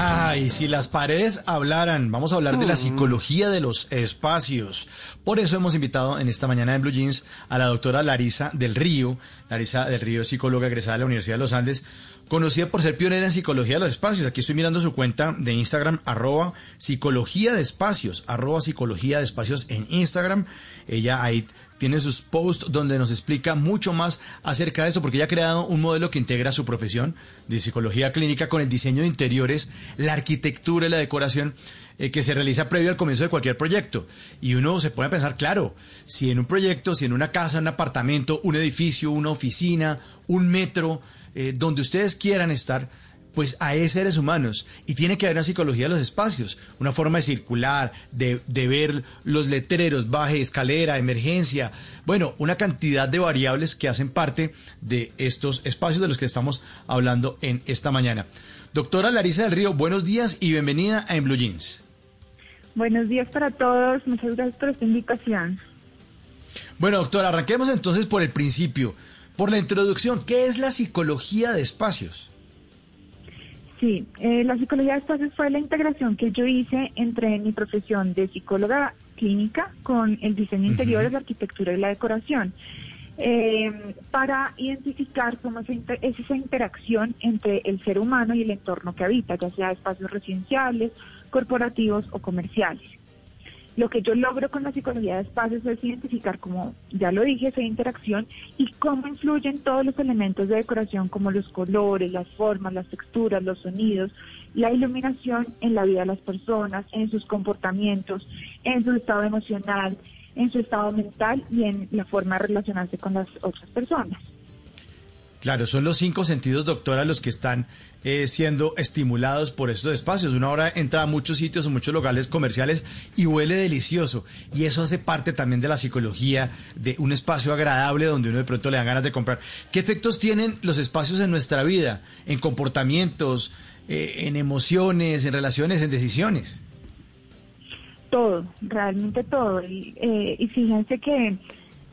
Ay, si las paredes hablaran, vamos a hablar de la psicología de los espacios. Por eso hemos invitado en esta mañana en Blue Jeans a la doctora Larisa del Río. Larisa del Río, psicóloga egresada de la Universidad de los Andes, conocida por ser pionera en psicología de los espacios. Aquí estoy mirando su cuenta de Instagram, arroba psicología de espacios, arroba psicología de espacios en Instagram. Ella ahí tiene sus posts donde nos explica mucho más acerca de eso, porque ella ha creado un modelo que integra su profesión de psicología clínica con el diseño de interiores, la arquitectura y la decoración eh, que se realiza previo al comienzo de cualquier proyecto. Y uno se a pensar, claro, si en un proyecto, si en una casa, un apartamento, un edificio, una oficina, un metro, eh, donde ustedes quieran estar, pues hay seres humanos y tiene que haber una psicología de los espacios, una forma de circular, de, de, ver los letreros, baje, escalera, emergencia, bueno, una cantidad de variables que hacen parte de estos espacios de los que estamos hablando en esta mañana. Doctora Larisa del Río, buenos días y bienvenida a En Blue Jeans. Buenos días para todos, muchas gracias por esta invitación. Bueno, doctora, arranquemos entonces por el principio, por la introducción. ¿Qué es la psicología de espacios? Sí, eh, la psicología de espacios fue la integración que yo hice entre mi profesión de psicóloga clínica con el diseño interior, uh -huh. la arquitectura y la decoración, eh, para identificar cómo es esa interacción entre el ser humano y el entorno que habita, ya sea espacios residenciales, corporativos o comerciales. Lo que yo logro con la psicología de espacios es identificar, como ya lo dije, esa interacción y cómo influyen todos los elementos de decoración como los colores, las formas, las texturas, los sonidos, la iluminación en la vida de las personas, en sus comportamientos, en su estado emocional, en su estado mental y en la forma de relacionarse con las otras personas. Claro, son los cinco sentidos, doctora, los que están eh, siendo estimulados por estos espacios. Una hora entra a muchos sitios, a muchos locales comerciales y huele delicioso. Y eso hace parte también de la psicología, de un espacio agradable donde uno de pronto le dan ganas de comprar. ¿Qué efectos tienen los espacios en nuestra vida, en comportamientos, eh, en emociones, en relaciones, en decisiones? Todo, realmente todo. Y, eh, y fíjense que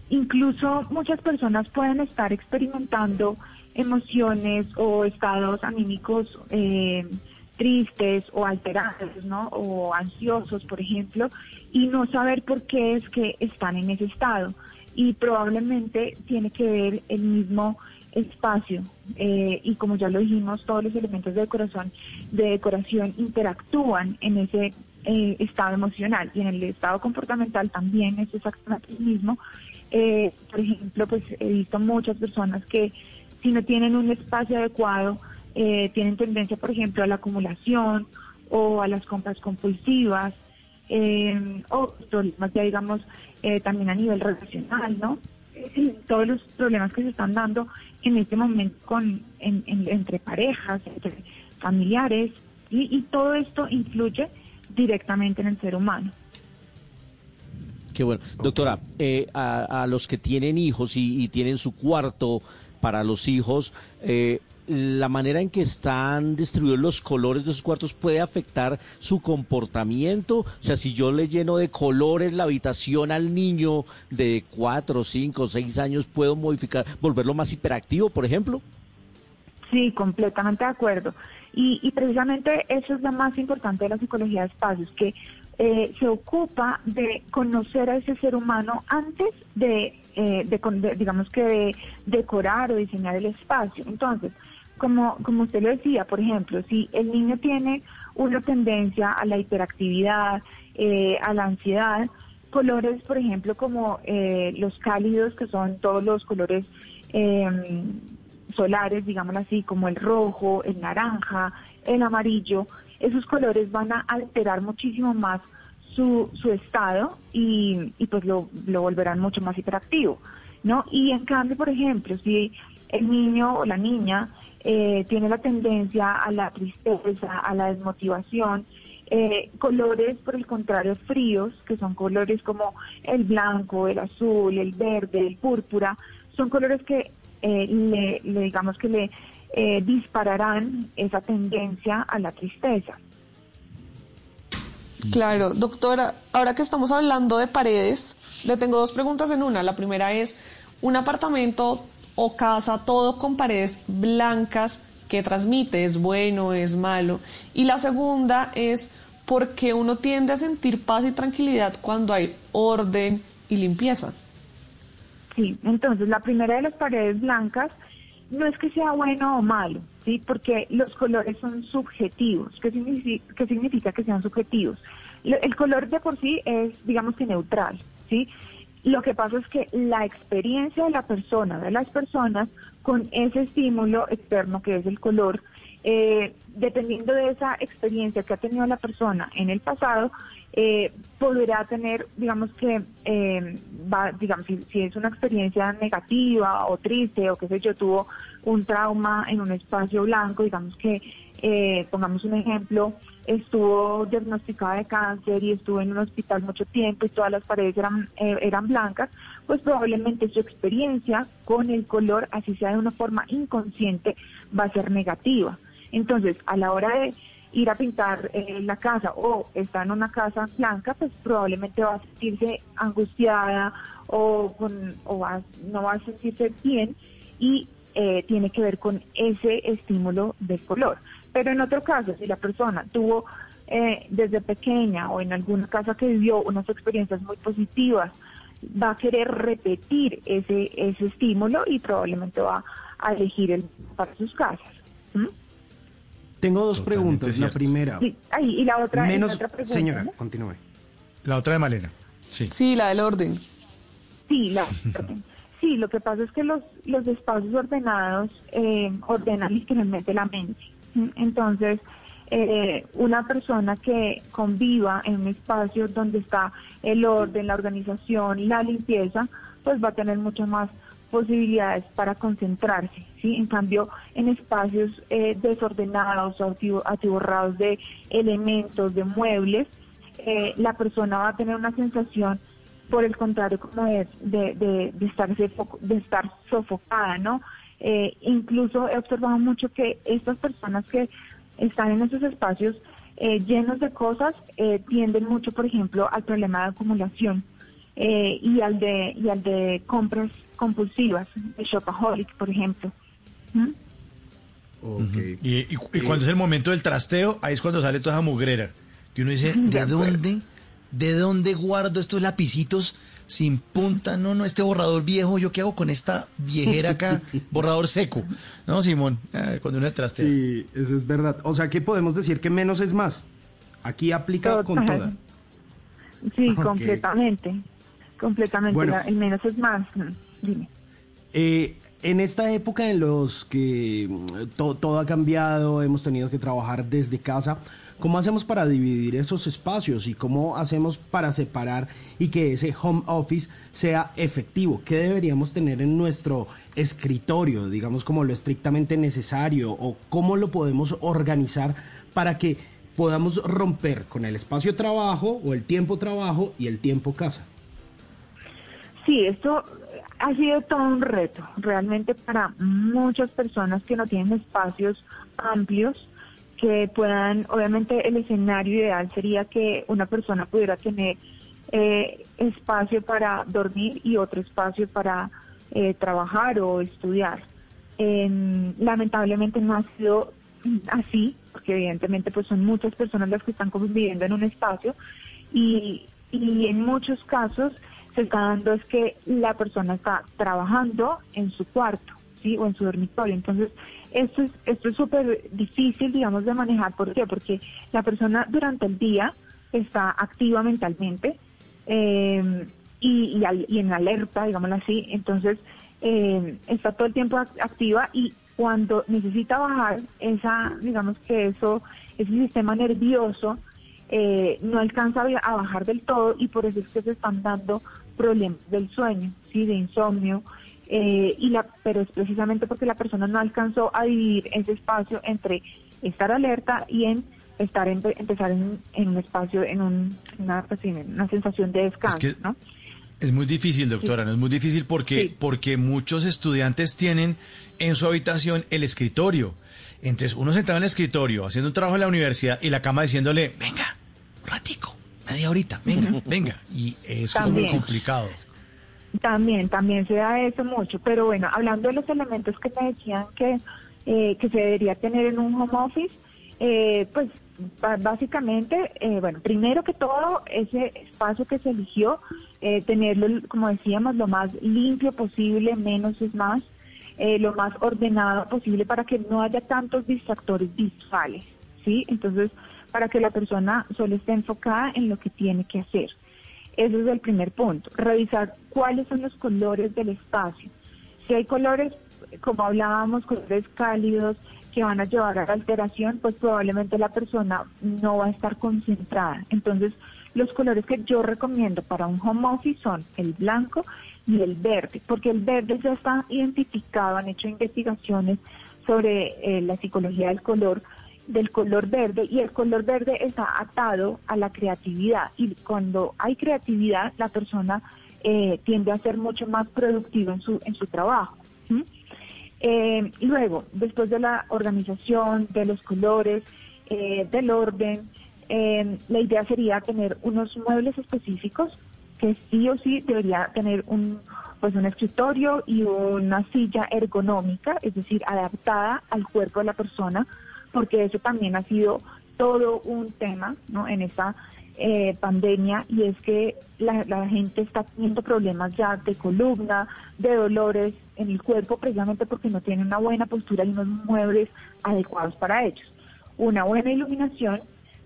incluso muchas personas pueden estar experimentando emociones o estados anímicos eh, tristes o alterados, ¿no? O ansiosos, por ejemplo, y no saber por qué es que están en ese estado. Y probablemente tiene que ver el mismo espacio eh, y como ya lo dijimos, todos los elementos de decoración, de decoración interactúan en ese eh, estado emocional y en el estado comportamental también es exactamente el mismo. Eh, por ejemplo, pues he visto muchas personas que si no tienen un espacio adecuado, eh, tienen tendencia, por ejemplo, a la acumulación o a las compras compulsivas, eh, o problemas ya digamos eh, también a nivel relacional, ¿no? Todos los problemas que se están dando en este momento con en, en, entre parejas, entre familiares, y todo esto influye directamente en el ser humano. Qué bueno. Doctora, eh, a, a, los que tienen hijos y, y, tienen su cuarto para los hijos, eh, la manera en que están distribuidos los colores de sus cuartos puede afectar su comportamiento. O sea, si yo le lleno de colores la habitación al niño de cuatro, cinco, seis años, ¿puedo modificar, volverlo más hiperactivo, por ejemplo? Sí, completamente de acuerdo. Y, y precisamente eso es lo más importante de la psicología de espacios, que eh, se ocupa de conocer a ese ser humano antes de, eh, de, digamos que de decorar o diseñar el espacio. Entonces, como, como usted lo decía, por ejemplo, si el niño tiene una tendencia a la hiperactividad, eh, a la ansiedad, colores, por ejemplo, como eh, los cálidos, que son todos los colores eh, solares, digámoslo así, como el rojo, el naranja, el amarillo, esos colores van a alterar muchísimo más su, su estado y, y pues lo, lo volverán mucho más hiperactivo, ¿no? Y en cambio, por ejemplo, si el niño o la niña eh, tiene la tendencia a la tristeza, a la desmotivación, eh, colores, por el contrario, fríos, que son colores como el blanco, el azul, el verde, el púrpura, son colores que eh, le, le, digamos que le eh, dispararán esa tendencia a la tristeza. Claro, doctora, ahora que estamos hablando de paredes, le tengo dos preguntas en una. La primera es, ¿un apartamento o casa todo con paredes blancas que transmite es bueno, es malo? Y la segunda es, ¿por qué uno tiende a sentir paz y tranquilidad cuando hay orden y limpieza? Sí, entonces la primera de las paredes blancas no es que sea bueno o malo, ¿sí? Porque los colores son subjetivos. ¿Qué significa, que sean subjetivos? El color de por sí es, digamos que neutral, ¿sí? Lo que pasa es que la experiencia de la persona, de las personas, con ese estímulo externo que es el color, eh, dependiendo de esa experiencia que ha tenido la persona en el pasado, eh, podrá tener, digamos que, eh, va, digamos, si, si, es una experiencia negativa o triste o qué sé yo, tuvo un trauma en un espacio blanco, digamos que, eh, pongamos un ejemplo, estuvo diagnosticada de cáncer y estuvo en un hospital mucho tiempo y todas las paredes eran, eh, eran blancas, pues probablemente su experiencia con el color, así sea de una forma inconsciente, va a ser negativa. Entonces, a la hora de ir a pintar eh, la casa o está en una casa blanca, pues probablemente va a sentirse angustiada o, con, o va, no va a sentirse bien y eh, tiene que ver con ese estímulo del color. Pero en otro caso, si la persona tuvo eh, desde pequeña o en alguna casa que vivió unas experiencias muy positivas, va a querer repetir ese, ese estímulo y probablemente va a elegir el para sus casas. Tengo dos Totalmente preguntas. Cierto. La primera. Sí. Ay, y la otra. Menos, la otra pregunta, señora, ¿no? continúe. La otra de Malena. Sí. Sí, la del orden. Sí, la orden. Sí, lo que pasa es que los, los espacios ordenados eh, ordenan literalmente la mente. Entonces, eh, una persona que conviva en un espacio donde está el orden, la organización, la limpieza, pues va a tener mucho más posibilidades para concentrarse, ¿sí? En cambio, en espacios eh, desordenados atiborrados de elementos, de muebles, eh, la persona va a tener una sensación, por el contrario, como de, de, de, de estar, de estar sofocada, ¿no? Eh, incluso he observado mucho que estas personas que están en esos espacios eh, llenos de cosas tienden mucho, por ejemplo, al problema de acumulación eh, y al de y al de compras compulsivas, de shopaholic, por ejemplo. ¿Mm? Okay. y, y, y, cuando es el momento del trasteo, ahí es cuando sale toda esa mugrera. Que uno dice, ¿de, ¿de dónde? ¿De dónde guardo estos lapicitos sin punta? No, no, este borrador viejo, ¿yo qué hago con esta viejera acá? borrador seco. ¿No, Simón? Eh, cuando uno trastea. Sí, eso es verdad. O sea, que podemos decir que menos es más. Aquí aplica Total. con toda. Sí, okay. completamente. Completamente. Bueno, el menos es más. Dime. Eh, en esta época en los que to todo ha cambiado, hemos tenido que trabajar desde casa, ¿cómo hacemos para dividir esos espacios y cómo hacemos para separar y que ese home office sea efectivo? ¿Qué deberíamos tener en nuestro escritorio, digamos como lo estrictamente necesario o cómo lo podemos organizar para que podamos romper con el espacio trabajo o el tiempo trabajo y el tiempo casa? Sí, esto ha sido todo un reto, realmente para muchas personas que no tienen espacios amplios, que puedan, obviamente el escenario ideal sería que una persona pudiera tener eh, espacio para dormir y otro espacio para eh, trabajar o estudiar. Eh, lamentablemente no ha sido así, porque evidentemente pues son muchas personas las que están conviviendo en un espacio y, y en muchos casos se está dando es que la persona está trabajando en su cuarto, ¿sí? O en su dormitorio. Entonces, esto es esto es súper difícil, digamos, de manejar. ¿Por qué? Porque la persona durante el día está activa mentalmente eh, y, y, y, en alerta, digámoslo así. Entonces, eh, está todo el tiempo activa y cuando necesita bajar esa, digamos que eso, ese sistema nervioso, eh, no alcanza a bajar del todo y por eso es que se están dando problemas del sueño, sí, de insomnio, eh, y la, pero es precisamente porque la persona no alcanzó a dividir ese espacio entre estar alerta y en estar en, empezar en, un espacio, en un, una, pues una sensación de descanso, es ¿no? Es muy difícil, doctora, no es muy difícil porque, porque muchos estudiantes tienen en su habitación el escritorio. Entonces, uno sentado en el escritorio, haciendo un trabajo en la universidad y la cama diciéndole, venga, un ratico, media horita, venga, venga. Y es muy complicado. También, también se da eso mucho. Pero bueno, hablando de los elementos que me decían que, eh, que se debería tener en un home office, eh, pues básicamente, eh, bueno, primero que todo, ese espacio que se eligió, eh, tenerlo, como decíamos, lo más limpio posible, menos es más, eh, lo más ordenado posible para que no haya tantos distractores visuales, ¿sí? Entonces, para que la persona solo esté enfocada en lo que tiene que hacer. Ese es el primer punto. Revisar cuáles son los colores del espacio. Si hay colores, como hablábamos, colores cálidos, que van a llevar a la alteración, pues probablemente la persona no va a estar concentrada. Entonces, los colores que yo recomiendo para un home office son el blanco y el verde, porque el verde ya está identificado, han hecho investigaciones sobre eh, la psicología del color, del color verde, y el color verde está atado a la creatividad, y cuando hay creatividad, la persona eh, tiende a ser mucho más productiva en su, en su trabajo. Eh, luego, después de la organización, de los colores, eh, del orden, eh, la idea sería tener unos muebles específicos que sí o sí debería tener un pues un escritorio y una silla ergonómica, es decir, adaptada al cuerpo de la persona, porque eso también ha sido todo un tema ¿no? en esta eh, pandemia y es que la, gente está teniendo problemas ya de columna, de dolores en el cuerpo, precisamente porque no tienen una buena postura y unos muebles adecuados para ellos. Una buena iluminación,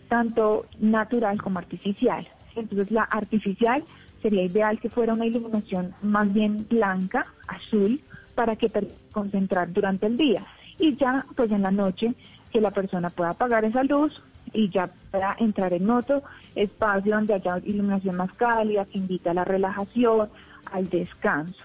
tanto natural como artificial. Entonces la artificial sería ideal que fuera una iluminación más bien blanca, azul, para que concentrar durante el día. Y ya, pues en la noche, que la persona pueda apagar esa luz y ya para entrar en otro espacio donde haya iluminación más cálida, que invita a la relajación, al descanso.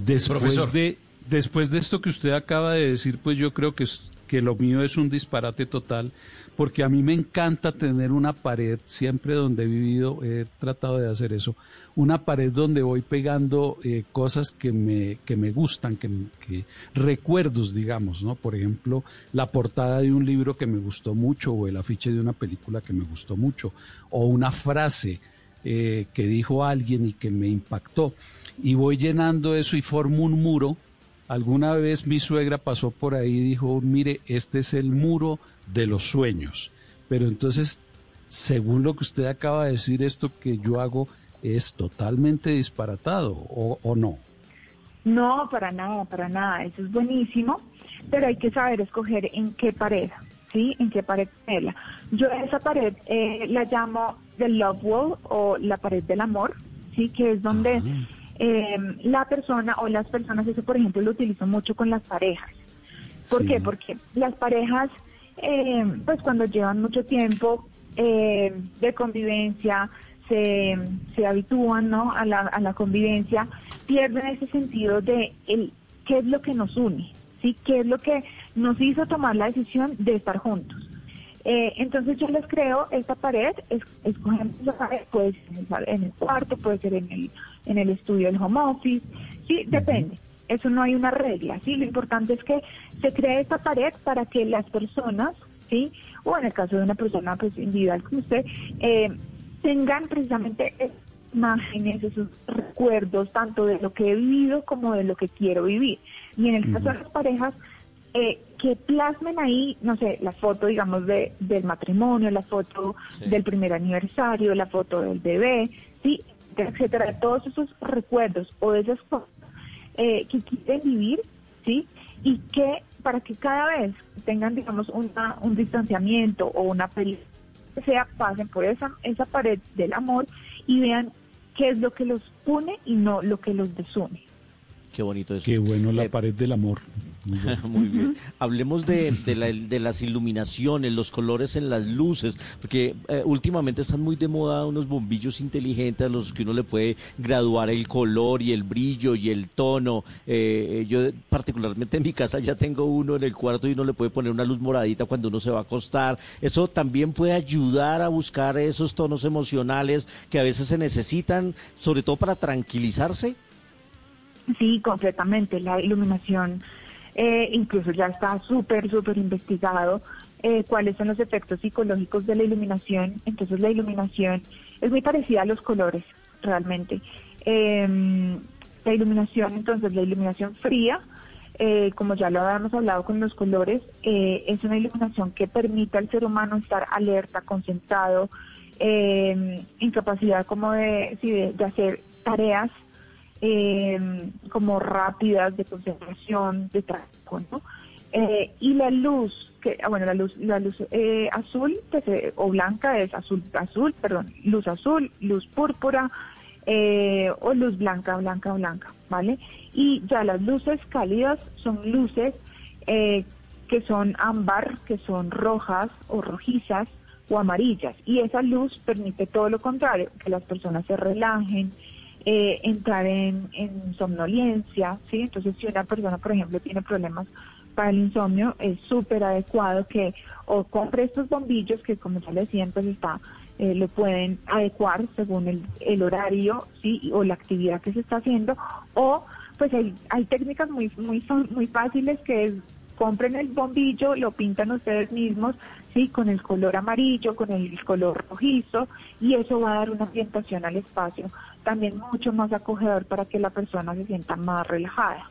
Después de, después de esto que usted acaba de decir, pues yo creo que, que lo mío es un disparate total, porque a mí me encanta tener una pared, siempre donde he vivido he tratado de hacer eso, una pared donde voy pegando eh, cosas que me, que me gustan, que, recuerdos, digamos, ¿no? Por ejemplo, la portada de un libro que me gustó mucho o el afiche de una película que me gustó mucho o una frase eh, que dijo alguien y que me impactó. Y voy llenando eso y formo un muro. Alguna vez mi suegra pasó por ahí y dijo, mire, este es el muro de los sueños. Pero entonces, según lo que usted acaba de decir, esto que yo hago es totalmente disparatado o, no. No, para nada, para nada. Eso es buenísimo, pero hay que saber escoger en qué pared, ¿sí? En qué pared ponerla. Yo esa pared eh, la llamo the love wall o la pared del amor, ¿sí? Que es donde eh, la persona o las personas, eso por ejemplo lo utilizo mucho con las parejas. ¿Por qué? Porque las parejas, eh, pues cuando llevan mucho tiempo de convivencia, se, se habitúan ¿no? a, la, a la convivencia, pierden ese sentido de el, qué es lo que nos une, ¿sí? qué es lo que nos hizo tomar la decisión de estar juntos. Eh, entonces yo les creo esta pared, es, escogemos esa pared, puede ser en el cuarto, puede ser en el, en el estudio del home office, sí, depende. Eso no hay una regla, sí. Lo importante es que se cree esta pared para que las personas, sí, o en el caso de una persona pues individual como usted, eh, tengan precisamente imágenes, esos recuerdos, tanto de lo que he vivido como de lo que quiero vivir. Y en el caso de las parejas, eh, que plasmen ahí, no sé, la foto, digamos, de, del matrimonio, la foto del primer aniversario, la foto del bebé, sí, etcétera, todos esos recuerdos o esas cosas eh, que quieren vivir, sí, y que para que cada vez tengan, digamos, una, un distanciamiento o una felicidad sea, pasen por esa, esa pared del amor y vean qué es lo que los une y no lo que los desune. Qué bonito eso. Qué bueno la eh, pared del amor. Muy bien. Hablemos de, de, las iluminaciones, los colores en las luces, porque eh, últimamente están muy de moda unos bombillos inteligentes a los que uno le puede graduar el color y el brillo y el tono. Eh, eh, yo particularmente en mi casa ya tengo uno en el cuarto y uno le puede poner una luz moradita cuando uno se va a acostar. Eso también puede ayudar a buscar esos tonos emocionales que a veces se necesitan, sobre todo para tranquilizarse. Sí, completamente. La iluminación eh, incluso ya está súper, súper investigado eh, cuáles son los efectos psicológicos de la iluminación. Entonces la iluminación es muy parecida a los colores, realmente. Em, la iluminación, entonces la iluminación fría, eh, como ya lo habíamos hablado con los colores, es una iluminación que permite al ser humano estar alerta, concentrado, em, incapacidad como de, de hacer tareas eh, como rápidas de concentración, de trabajo, ¿no? Eh, y la luz, que ah, bueno, la luz, la luz eh, azul pues, eh, o blanca es azul, azul, perdón, luz azul, luz púrpura o luz blanca, blanca, blanca, ¿vale? Y ya las luces cálidas son luces que son ámbar, que son rojas o rojizas o amarillas. Y esa luz permite todo lo contrario, que las personas se relajen, eh, entrar en, en somnolencia, ¿sí? Entonces, si una persona, por ejemplo, tiene problemas para el insomnio, es súper adecuado que o compre estos bombillos que, como ya le decía, pues está, eh, lo pueden adecuar según el, el horario, ¿sí? O la actividad que se está haciendo, o pues hay, hay técnicas muy, muy, muy fáciles que es compren el bombillo, lo pintan ustedes mismos, sí, con el color amarillo, con el color rojizo, y eso va a dar una ambientación al espacio también mucho más acogedor para que la persona se sienta más relajada.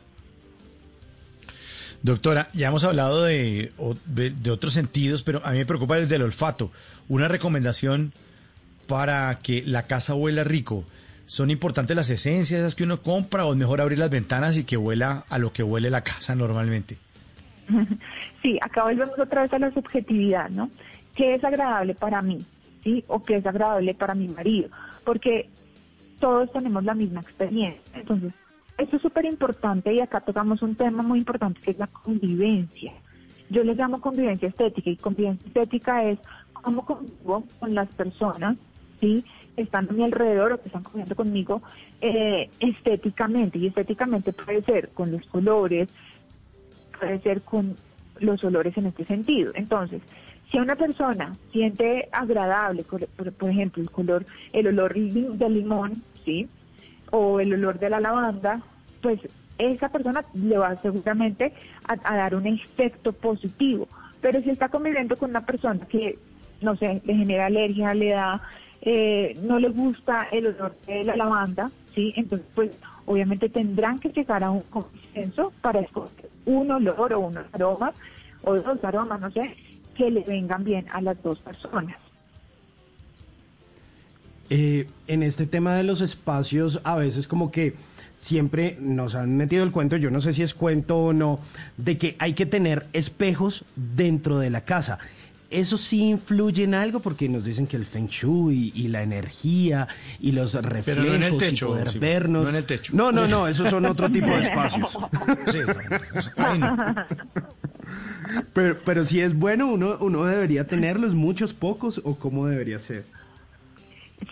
Doctora, ya hemos hablado de, de, otros sentidos, pero a mí me preocupa el del olfato. Una recomendación para que la casa huela rico. ¿Son importantes las esencias esas que uno compra o es mejor abrir las ventanas y que huela a lo que huele la casa normalmente? Sí, acá volvemos otra vez a la subjetividad, ¿no? ¿Qué es agradable para mí? ¿Sí? ¿O qué es agradable para mi marido? Porque todos tenemos la misma experiencia. Entonces, esto es súper importante y acá tocamos un tema muy importante que es la convivencia. Yo le llamo convivencia estética y convivencia estética es cómo convivo con las personas, ¿sí? están a mi alrededor o que están conviviendo conmigo eh, estéticamente. Y estéticamente puede ser con los colores, puede ser con los olores en este sentido. Entonces, si una persona siente agradable, por, ejemplo, el color, el olor del limón, ¿sí? O el olor de la lavanda, pues esa persona le va seguramente a, dar un efecto positivo. Pero si está conviviendo con una persona que, no sé, le genera alergia, le da, eh, no le gusta el olor de la lavanda, ¿sí? Entonces, pues obviamente tendrán que llegar a un consenso para escoger un olor o unos aromas, o dos aromas, no sé, que le vengan bien a las dos personas. Eh, en este tema de los espacios, a veces como que siempre nos han metido el cuento, yo no sé si es cuento o no, de que hay que tener espejos dentro de la casa. ¿Eso sí influye en algo? Porque nos dicen que el feng shui y, la energía y los reflejos no en el techo, y poder vernos... No en el techo. No, no, no, esos son otro tipo de espacios. Sí, pero, pero si es bueno, uno, uno debería tenerlos, muchos, pocos, o cómo debería ser.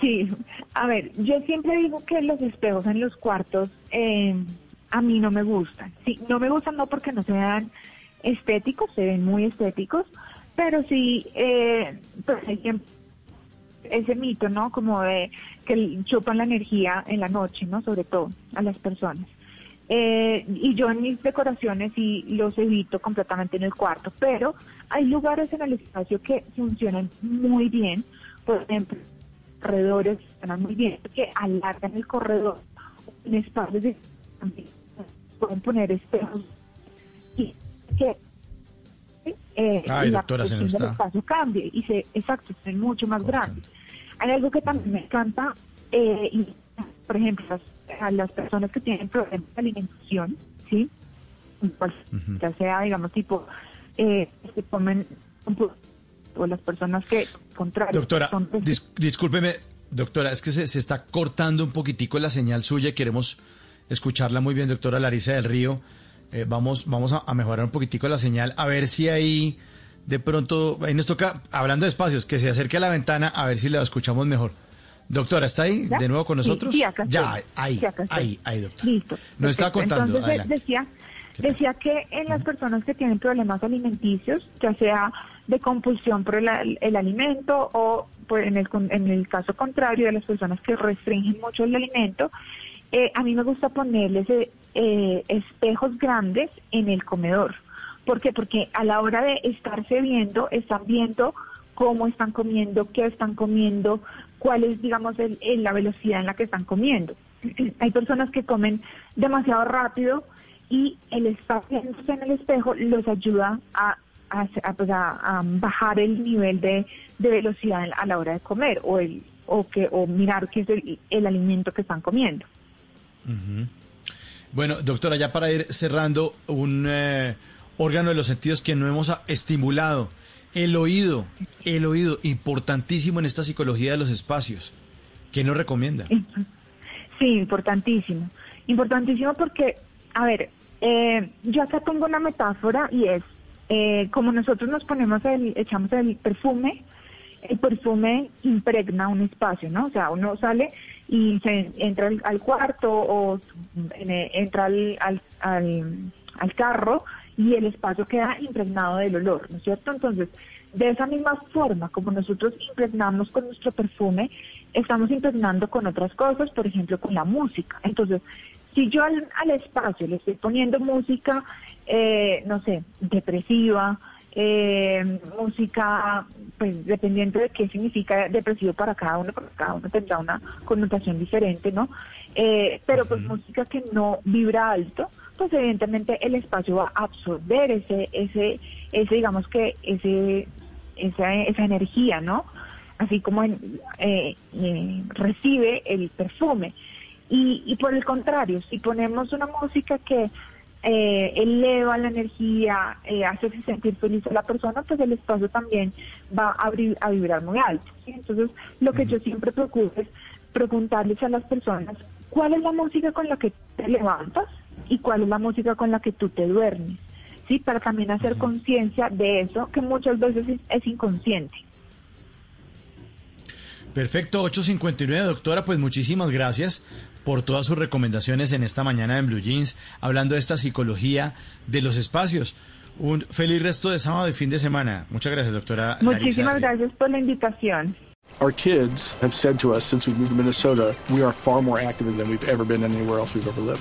Sí, a ver, yo siempre digo que los espejos en los cuartos eh, a mí no me gustan. Sí, no me gustan no porque no sean estéticos, se ven muy estéticos, pero sí, eh, pues ese mito, ¿no? Como de que chupan la energía en la noche, ¿no? Sobre todo a las personas. Eh, y yo en mis decoraciones sí los evito completamente en el cuarto, pero hay lugares en el espacio que funcionan muy bien, por ejemplo, corredores funcionan muy bien, que alargan el corredor, en espacios de pueden poner espejos y que eh, la doctora, se del espacio cambie y se, exacto, se mucho más grande. Hay algo que también me encanta, eh, y, por ejemplo, a las personas que tienen problemas de alimentación, ¿sí? Ya sea, digamos, tipo, eh, que comen o las personas que, contrario, Doctora, discúlpeme, doctora, es que se, se, está cortando un poquitico la señal suya y queremos escucharla muy bien, doctora Larisa del Río. Eh, vamos vamos a, a mejorar un poquitico la señal, a ver si ahí de pronto, ahí nos toca, hablando de espacios, que se acerque a la ventana a ver si la escuchamos mejor. Doctora, ¿está ahí ¿Ya? de nuevo con nosotros? sí, acá ya, ahí, Sí, acá ahí, ahí, doctora. Listo. Nos está contando, Entonces, adelante. decía, decía que en las personas que tienen problemas alimenticios, ya sea de compulsión por el, el alimento o pues, en, el, en el caso contrario de las personas que restringen mucho el alimento, eh, a mí me gusta ponerles eh, eh, espejos grandes en el comedor. ¿Por qué? Porque a la hora de estarse viendo, están viendo cómo están comiendo, qué están comiendo, cuál es, digamos, el- el- la velocidad en la que están comiendo. Hay personas que comen demasiado rápido y el viéndose en el espejo los ayuda a, a, a, pues, a- bajar el nivel de, de velocidad a la hora de comer o el o que o mirar qué es el, el alimento que están comiendo. Ujú. Bueno, doctora, ya para ir cerrando, un eh, órgano de los sentidos que no hemos estimulado, el oído, el oído, importantísimo en esta psicología de los espacios. ¿Qué nos recomienda? Sí, importantísimo. Importantísimo porque, a ver, eh, yo acá tengo una metáfora y es, eh, como nosotros nos ponemos el, echamos el perfume, el perfume impregna un espacio, ¿no? O sea, uno sale y se entra al, cuarto o en- entra al, al, al carro y el espacio queda impregnado del olor, ¿no es cierto? Entonces, de esa misma forma, como nosotros impregnamos con nuestro perfume, estamos impregnando con otras cosas, por ejemplo, con la música. Entonces, si yo al, al espacio le estoy poniendo música, eh, no sé, depresiva, eh, música, pues dependiente de qué significa depresivo para cada uno, porque cada uno tendrá una connotación diferente, ¿no? Eh, pero pues música que no vibra alto, pues evidentemente el espacio va a absorber ese, ese, ese digamos que ese, esa, esa energía, ¿no? Así como en- eh, eh, recibe el perfume. Y, y por el contrario, si ponemos una música que eh, eleva la energía, eh, hace sentir feliz a la persona, pues el espacio también va a, abrir- a vibrar muy alto. ¿sí? Entonces, lo que yo siempre procuro es preguntarles a las personas cuál es la música con la que te levantas y cuál es la música con la que tú te duermes, ¿sí? Para también hacer conciencia de eso que muchas veces es, es inconsciente. Perfecto, 859, doctora, pues muchísimas gracias por todas sus recomendaciones en esta mañana en Blue Jeans, hablando de esta psicología de los espacios. Un feliz resto de sábado y fin de semana. Muchas gracias, doctora. Muchísimas gracias por la invitación. Our kids have said to us since we moved to Minnesota, we are far more active than we've ever been anywhere else we've ever lived.